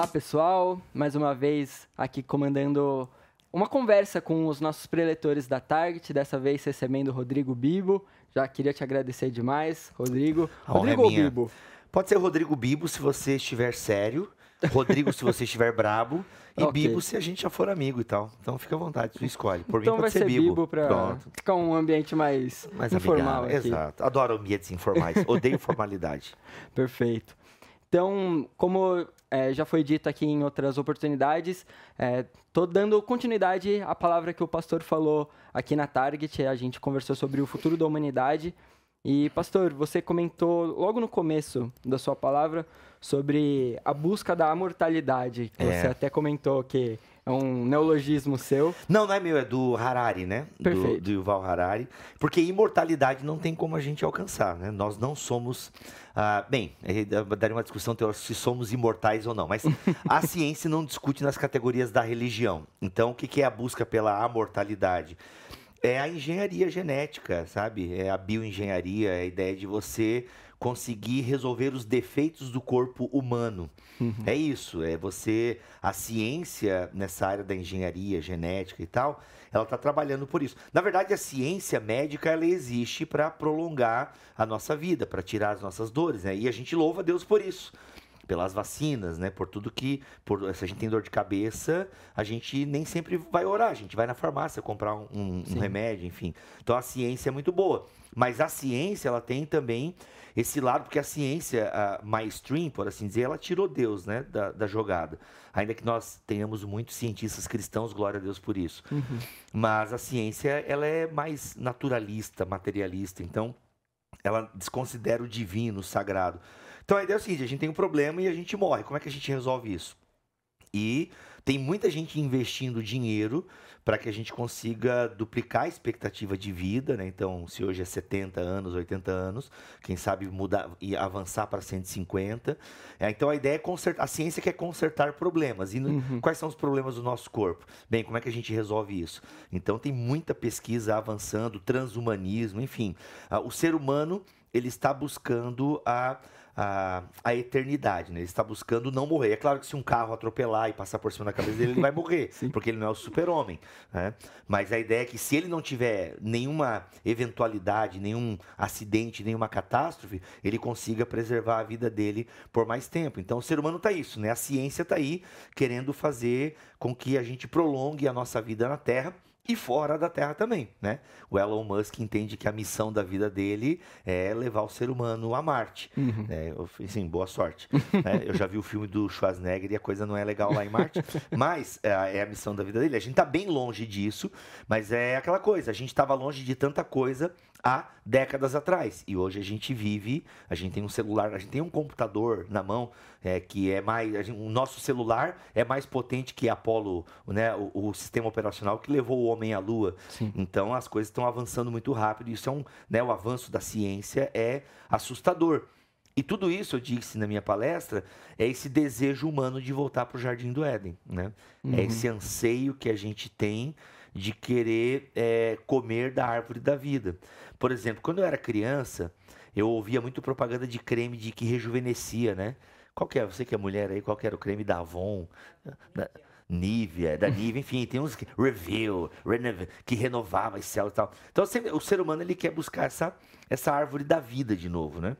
Olá pessoal, mais uma vez aqui comandando uma conversa com os nossos preletores da Target, dessa vez recebendo o Rodrigo Bibo. Já queria te agradecer demais, Rodrigo. A honra Rodrigo é ou. Bibo? Pode ser Rodrigo Bibo se você estiver sério, Rodrigo se você estiver brabo e Ok. Bibo se a gente já for amigo e tal. Então fica à vontade, tu escolhe. Por então mim vai pode ser Bibo, para Pronto. ficar um ambiente mais, Mais informal amigável. Exato. Adoro ambientes informais. Odeio formalidade. Perfeito. Então, como eh, já foi dito aqui em outras oportunidades, estou dando continuidade à palavra que o pastor falou aqui na Target. A gente conversou sobre o futuro da humanidade. E, pastor, você comentou logo no começo da sua palavra sobre a busca da amortalidade. que É. Você até comentou que é um neologismo seu. Não, não é meu, é do Harari, né? Do, Perfeito. do Yuval Harari. Porque imortalidade não tem como a gente alcançar, né? Nós não somos. ah, bem, eh, daria uma discussão teórica se somos imortais ou não, mas a ciência não discute nas categorias da religião. Então, o que que é a busca pela amortalidade? É a engenharia genética, sabe? É a bioengenharia, é a ideia de você conseguir resolver os defeitos do corpo humano. É isso, é você. A ciência nessa área da engenharia genética e tal, ela está trabalhando por isso. Na verdade, a ciência médica ela existe para prolongar a nossa vida, para tirar as nossas dores, né? E a gente louva a Deus por isso. Pelas vacinas, né? Por tudo que. Por, se a gente tem dor de cabeça, a gente nem sempre vai orar. A gente vai na farmácia comprar um, um- um remédio, enfim. Então a ciência é muito boa. Mas a ciência, ela tem também esse lado, porque a ciência a mainstream, por assim dizer, ela tirou Deus né, da, da jogada. Ainda que nós tenhamos muitos cientistas cristãos, glória a Deus por isso. Mas a ciência, ela é mais naturalista, materialista. Então, ela desconsidera o divino, o sagrado. Então a ideia é o seguinte: a gente tem um problema e a gente morre. Como é que a gente resolve isso? E tem muita gente investindo dinheiro para que a gente consiga duplicar a expectativa de vida, né? Então, se hoje é 70 anos, 80 anos, quem sabe mudar e avançar para 150. É, então a ideia é consertar, a ciência quer consertar problemas. E no- quais são os problemas do nosso corpo? Bem, como é que a gente resolve isso? Então tem muita pesquisa avançando, transhumanismo, enfim. Ah, o ser humano, ele está buscando a a, a eternidade, né? Ele está buscando não morrer. É claro que se um carro atropelar e passar por cima da cabeça dele, ele vai morrer, porque ele não é o super-homem, né? Mas a ideia é que se ele não tiver nenhuma eventualidade, nenhum acidente, nenhuma catástrofe, ele consiga preservar a vida dele por mais tempo. Então o ser humano está isso, né? A ciência está aí querendo fazer com que a gente prolongue a nossa vida na Terra e fora da Terra também, né? O Elon Musk entende que a missão da vida dele é levar o ser humano a Marte. né? Eu, assim, boa sorte. né? Eu já vi o filme do Schwarzenegger e a coisa não é legal lá em Marte, mas é, é a missão da vida dele. A gente tá bem longe disso, mas é aquela coisa. A gente estava longe de tanta coisa há décadas atrás e hoje a gente vive. A gente tem um celular, a gente tem um computador na mão é, que é mais. gente- o nosso celular é mais potente que Apollo, né? O, o sistema operacional que levou o homem à Lua. Então as coisas estão avançando muito rápido. Isso é um, né? O avanço da ciência é assustador. E tudo isso, eu disse na minha palestra, é esse desejo humano de voltar para o Jardim do Éden. Né? É esse anseio que a gente tem de querer é, comer da árvore da vida. Por exemplo, quando eu era criança, eu ouvia muito propaganda de creme de que rejuvenescia, né? Qual que é? Você que é mulher aí, qual que era o creme da Avon? Da- Nivea, da Nivea, enfim, tem uns que, Renov, que renovava esse céu e tal. Então sempre- o ser humano ele quer buscar essa, essa árvore da vida de novo, né?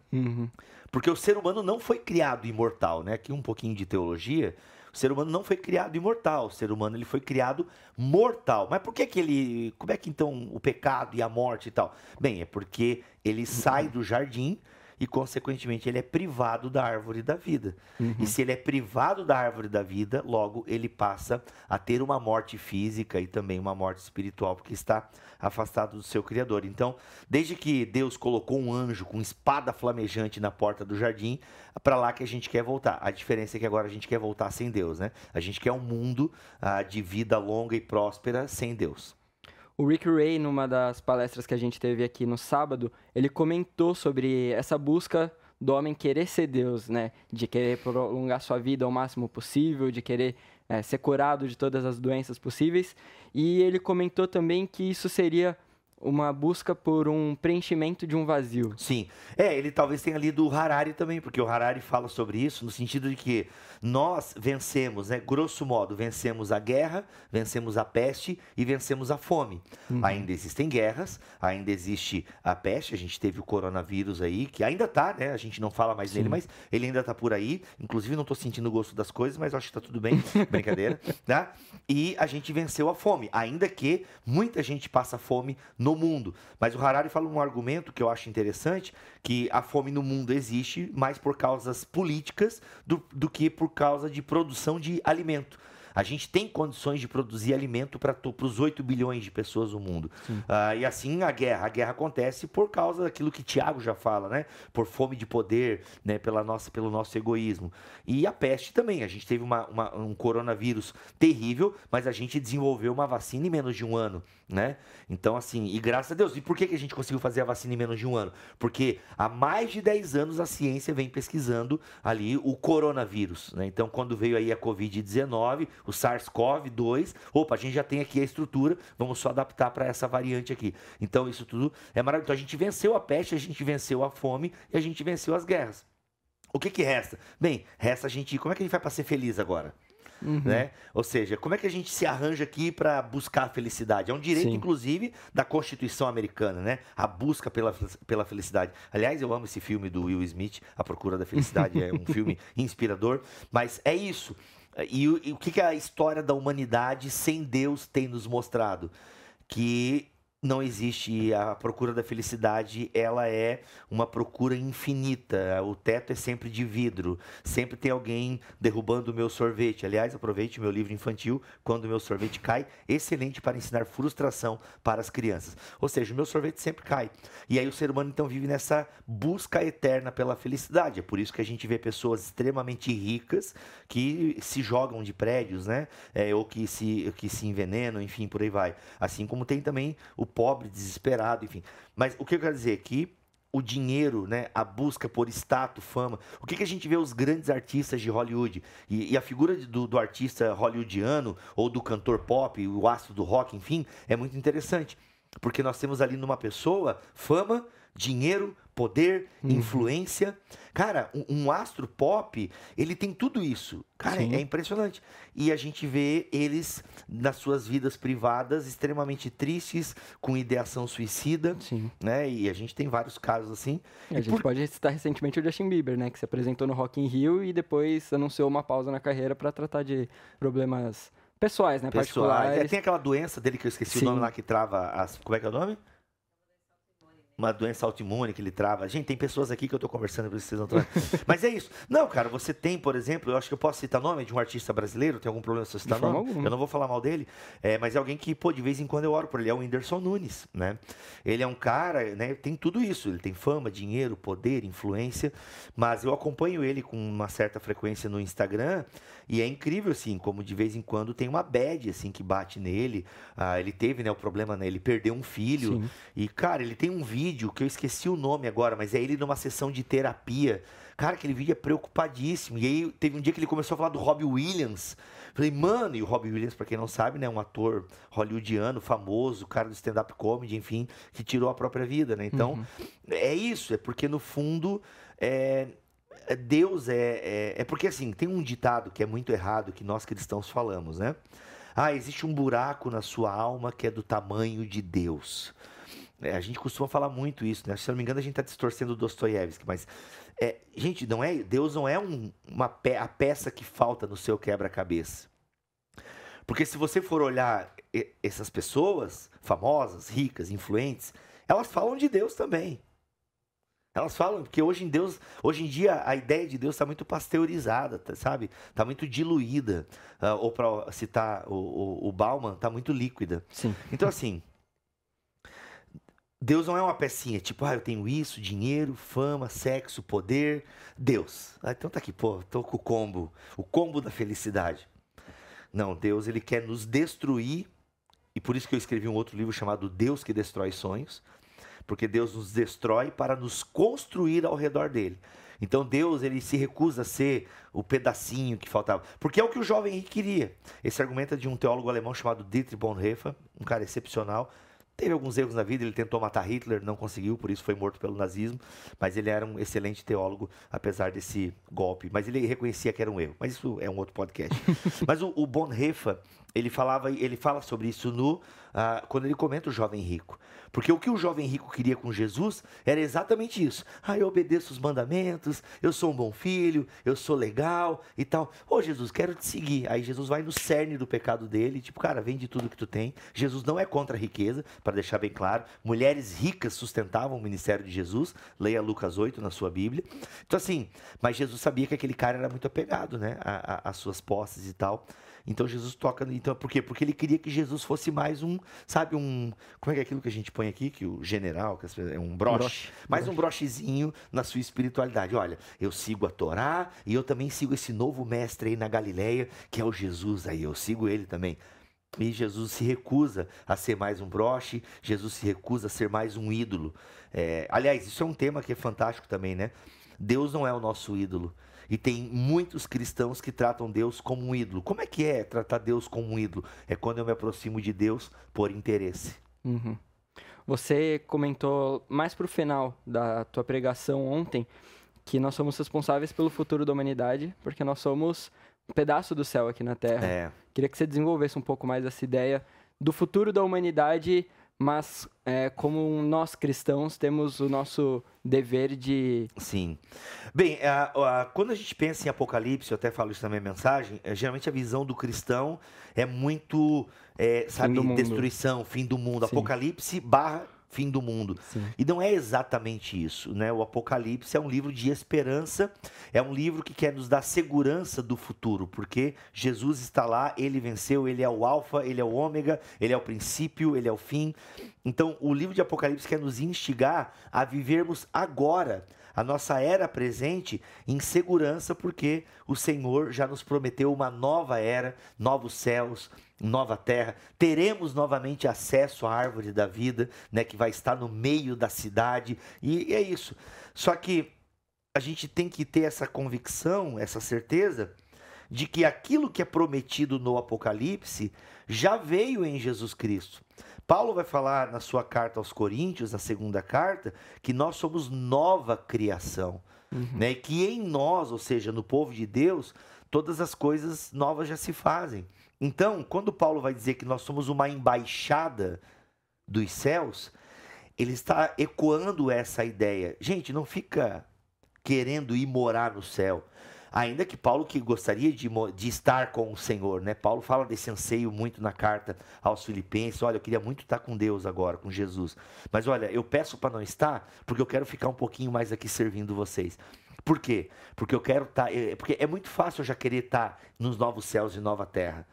Porque o ser humano não foi criado imortal, né? Aqui um pouquinho de teologia. O ser humano não foi criado imortal, o ser humano ele foi criado mortal. Mas por que que ele, como é que então o pecado e a morte e tal? Bem, é porque ele sai do jardim e, consequentemente, ele é privado da árvore da vida. Uhum. E se ele é privado da árvore da vida, logo ele passa a ter uma morte física e também uma morte espiritual, porque está afastado do seu Criador. Então, desde que Deus colocou um anjo com espada flamejante na porta do jardim, para lá que a gente quer voltar. A diferença é que agora a gente quer voltar sem Deus, né? A gente quer um mundo ah, de vida longa e próspera sem Deus. O Rick Ray, numa das palestras que a gente teve aqui no sábado, ele comentou sobre essa busca do homem querer ser Deus, né? De querer prolongar sua vida ao máximo possível, de querer é, ser curado de todas as doenças possíveis. E ele comentou também que isso seria uma busca por um preenchimento de um vazio. Sim. É, ele talvez tenha lido o Harari também, porque o Harari fala sobre isso no sentido de que nós vencemos, né, grosso modo, vencemos a guerra, vencemos a peste e vencemos a fome. Uhum. Ainda existem guerras, ainda existe a peste, a gente teve o coronavírus aí, que ainda tá, né? A gente não fala mais Sim. nele, mas ele ainda tá por aí. Inclusive não tô sentindo o gosto das coisas, mas acho que tá tudo bem, brincadeira, tá? E a gente venceu a fome, ainda que muita gente passa fome no no mundo. Mas o Harari fala um argumento que eu acho interessante, que a fome no mundo existe mais por causas políticas do, do que por causa de produção de alimento. A gente tem condições de produzir alimento para os 8 bilhões de pessoas no mundo. Uh, e assim a guerra. A guerra acontece por causa daquilo que Tiago já fala, né? Por fome de poder, né? Pela nossa, pelo nosso egoísmo. E a peste também. A gente teve uma, uma, um coronavírus terrível, mas a gente desenvolveu uma vacina em menos de um ano, né? Então, assim, e graças a Deus. E por que, que a gente conseguiu fazer a vacina em menos de um ano? Porque há mais de 10 anos a ciência vem pesquisando ali o coronavírus, né? Então, quando veio aí a Covid-19, o SARS-CoV-2. Opa, a gente já tem aqui a estrutura, vamos só adaptar para essa variante aqui. Então, isso tudo é maravilhoso. Então, a gente venceu a peste, a gente venceu a fome e a gente venceu as guerras. O que, que resta? Bem, resta a gente. Como é que a gente vai para ser feliz agora? Uhum. Né? Ou seja, como é que a gente se arranja aqui para buscar a felicidade? É um direito, Sim. inclusive, da Constituição americana, né? A busca pela, pela felicidade. Aliás, eu amo esse filme do Will Smith, A Procura da Felicidade. é um filme inspirador. Mas é isso. E, e o que, que a história da humanidade sem Deus tem nos mostrado? Que não existe a procura da felicidade, ela é uma procura infinita. O teto é sempre de vidro, sempre tem alguém derrubando o meu sorvete. Aliás, aproveite o meu livro infantil, Quando o meu sorvete cai, excelente para ensinar frustração para as crianças. Ou seja, o meu sorvete sempre cai. E aí o ser humano então vive nessa busca eterna pela felicidade. É por isso que a gente vê pessoas extremamente ricas que se jogam de prédios, né? É, ou que se, que se envenenam, enfim, por aí vai. Assim como tem também o pobre, desesperado, enfim. Mas o que eu quero dizer aqui o dinheiro, né, a busca por status, fama. O que, que a gente vê os grandes artistas de Hollywood? E, e a figura do, do, artista hollywoodiano ou do cantor pop, o astro do rock, enfim, é muito interessante. Porque nós temos ali numa pessoa fama, dinheiro, poder, uhum. influência. Cara, um, um, astro pop, ele tem tudo isso. Cara, Sim. é impressionante. E a gente vê eles nas suas vidas privadas extremamente tristes, com ideação suicida, Sim. né? E a gente tem vários casos assim. E a gente por... pode citar recentemente o Justin Bieber, né, que se apresentou no Rock in Rio e depois anunciou uma pausa na carreira para tratar de problemas pessoais, né, pessoais. particulares. É, tem aquela doença dele que eu esqueci Sim. o nome lá que trava as, como é que é o nome? Uma doença autoimune que ele trava. Gente, tem pessoas aqui que eu estou conversando, isso vocês não. Mas é isso. Não, cara, você tem, por exemplo, eu acho que eu posso citar nome de um artista brasileiro, tem algum problema se eu citar nome? Alguma. Eu não vou falar mal dele, é, mas é alguém que, pô, de vez em quando eu oro por ele, é o Whindersson Nunes, né? Ele é um cara, né, tem tudo isso, ele tem fama, dinheiro, poder, influência, mas eu acompanho ele com uma certa frequência no Instagram e é incrível, assim, como de vez em quando tem uma bad, assim, que bate nele. Ah, ele teve, né, o problema, né, ele perdeu um filho. Sim. E, cara, ele tem um vídeo que eu esqueci o nome agora, mas é ele numa sessão de terapia. Cara, aquele vídeo é preocupadíssimo. E aí teve um dia que ele começou a falar do Robbie Williams. Falei, mano, e o Robbie Williams, para quem não sabe, né, um ator hollywoodiano, famoso, cara do stand-up comedy, enfim, que tirou a própria vida, né? Então, uhum. é isso, é porque no fundo é, é, Deus é, é, é. porque assim, tem um ditado que é muito errado que nós cristãos falamos, né? Ah, existe um buraco na sua alma que é do tamanho de Deus. É, a gente costuma falar muito isso, né? Se eu não me engano, a gente está distorcendo Dostoiévski, mas é, gente, não é Deus não é um, uma pe a peça que falta no seu quebra-cabeça. Porque se você for olhar essas pessoas famosas, ricas, influentes, elas falam de Deus também. Elas falam porque hoje em Deus, hoje em dia a ideia de Deus está muito pasteurizada, tá, sabe? Está muito diluída. Uh, ou para citar o, o, o Bauman, está muito líquida. Sim. Então assim, Deus não é uma pecinha, tipo, ah, eu tenho isso, dinheiro, fama, sexo, poder. Deus. Ah, então tá aqui, pô, tô com o combo, o combo da felicidade. Não, Deus, ele quer nos destruir, e por isso que eu escrevi um outro livro chamado Deus que Destrói Sonhos porque Deus nos destrói para nos construir ao redor dele. Então Deus ele se recusa a ser o pedacinho que faltava, porque é o que o jovem Henrique queria. Esse argumento é de um teólogo alemão chamado Dietrich Bonhoeffer, um cara excepcional. Teve alguns erros na vida, ele tentou matar Hitler, não conseguiu, por isso foi morto pelo nazismo, mas ele era um excelente teólogo, apesar desse golpe. Mas ele reconhecia que era um erro, mas isso é um outro podcast. mas o, o Bonhoeffer, ele falava, ele fala sobre isso no uh, quando ele comenta o jovem rico. Porque o que o jovem rico queria com Jesus era exatamente isso. Ah, eu obedeço os mandamentos, eu sou um bom filho, eu sou legal e tal. Ô oh, Jesus, quero te seguir. Aí Jesus vai no cerne do pecado dele, tipo, cara, vende tudo que tu tem. Jesus não é contra a riqueza, para deixar bem claro. Mulheres ricas sustentavam o ministério de Jesus. Leia Lucas 8 na sua Bíblia. Então, assim, mas Jesus sabia que aquele cara era muito apegado, né, às suas posses e tal. Então Jesus toca. Então, por quê? Porque ele queria que Jesus fosse mais um, sabe, um. Como é que é aquilo que a gente põe aqui? Que o general, que é um broche. broche mais broche. um brochezinho na sua espiritualidade. Olha, eu sigo a Torá e eu também sigo esse novo mestre aí na Galileia, que é o Jesus aí. Eu sigo ele também. E Jesus se recusa a ser mais um broche, Jesus se recusa a ser mais um ídolo. É, aliás, isso é um tema que é fantástico também, né? Deus não é o nosso ídolo. E tem muitos cristãos que tratam Deus como um ídolo. Como é que é tratar Deus como um ídolo? É quando eu me aproximo de Deus por interesse. Uhum. Você comentou mais para o final da tua pregação ontem que nós somos responsáveis pelo futuro da humanidade, porque nós somos um pedaço do céu aqui na Terra. É. Queria que você desenvolvesse um pouco mais essa ideia do futuro da humanidade mas é, como nós cristãos temos o nosso dever de. Sim. Bem, a, a, quando a gente pensa em Apocalipse, eu até falo isso na minha mensagem, é, geralmente a visão do cristão é muito, é, sabe, destruição, fim do mundo. Sim. Apocalipse barra fim do mundo. Sim. E não é exatamente isso, né? O Apocalipse é um livro de esperança, é um livro que quer nos dar segurança do futuro, porque Jesus está lá, ele venceu, ele é o alfa, ele é o ômega, ele é o princípio, ele é o fim. Então, o livro de Apocalipse quer nos instigar a vivermos agora a nossa era presente em segurança, porque o Senhor já nos prometeu uma nova era, novos céus, nova terra, teremos novamente acesso à árvore da vida, né, que vai estar no meio da cidade, e, é isso. Só que a gente tem que ter essa convicção, essa certeza de que aquilo que é prometido no Apocalipse já veio em Jesus Cristo. Paulo vai falar na sua carta aos Coríntios, na segunda carta, que nós somos nova criação. Uhum. Né? E que em nós, ou seja, no povo de Deus, todas as coisas novas já se fazem. Então, quando Paulo vai dizer que nós somos uma embaixada dos céus, ele está ecoando essa ideia. Gente, não fica querendo ir morar no céu. Ainda que Paulo que gostaria de, de estar com o Senhor, né? Paulo fala desse anseio muito na carta aos Filipenses. Olha, eu queria muito estar com Deus agora, com Jesus. Mas olha, eu peço para não estar, porque eu quero ficar um pouquinho mais aqui servindo vocês. Por quê? Porque eu quero estar. É, porque é muito fácil eu já querer estar nos novos céus e nova terra.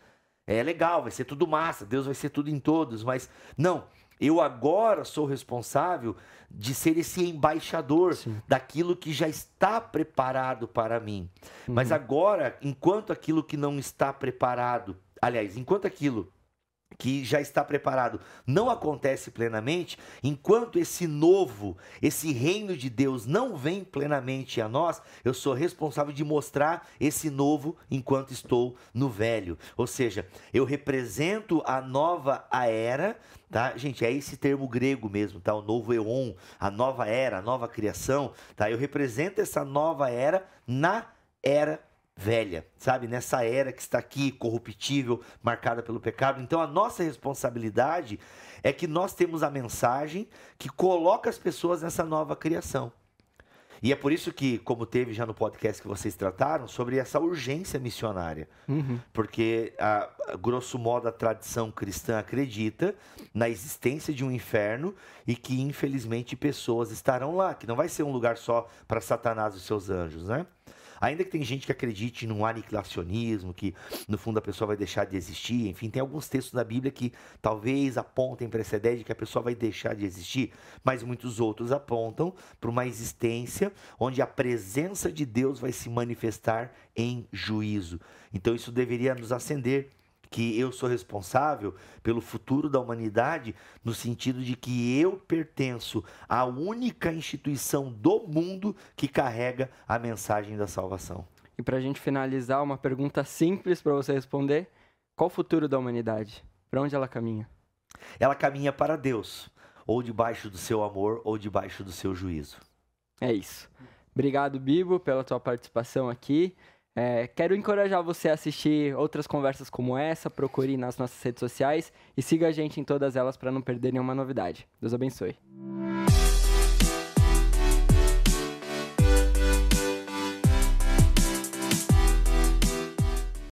É legal, vai ser tudo massa, Deus vai ser tudo em todos, mas não, eu agora sou responsável de ser esse embaixador Sim. daquilo que já está preparado para mim. Uhum. Mas agora, enquanto aquilo que não está preparado, aliás, enquanto aquilo que já está preparado não acontece plenamente, enquanto esse novo, esse reino de Deus não vem plenamente a nós, eu sou responsável de mostrar esse novo enquanto estou no velho. Ou seja, eu represento a nova era, tá? Gente, é esse termo grego mesmo, tá? O novo eon, a nova era, a nova criação, tá? Eu represento essa nova era na era velha, sabe? Nessa era que está aqui, corruptível, marcada pelo pecado. Então a nossa responsabilidade é que nós temos a mensagem que coloca as pessoas nessa nova criação. E é por isso que, como teve já no podcast que vocês trataram, sobre essa urgência missionária. Uhum. Porque, a, a, grosso modo, a tradição cristã acredita na existência de um inferno e que, infelizmente, pessoas estarão lá, que não vai ser um lugar só para Satanás e seus anjos, né? Ainda que tem gente que acredite num aniquilacionismo, que no fundo a pessoa vai deixar de existir, enfim, tem alguns textos na Bíblia que talvez apontem para essa ideia de que a pessoa vai deixar de existir, mas muitos outros apontam para uma existência onde a presença de Deus vai se manifestar em juízo. Então isso deveria nos acender que eu sou responsável pelo futuro da humanidade, no sentido de que eu pertenço à única instituição do mundo que carrega a mensagem da salvação. E para a gente finalizar, uma pergunta simples para você responder: qual o futuro da humanidade? Para onde ela caminha? Ela caminha para Deus, ou debaixo do seu amor, ou debaixo do seu juízo. É isso. Obrigado, Bibo, pela tua participação aqui. É, quero encorajar você a assistir outras conversas como essa, procure nas nossas redes sociais e siga a gente em todas elas para não perder nenhuma novidade. Deus abençoe.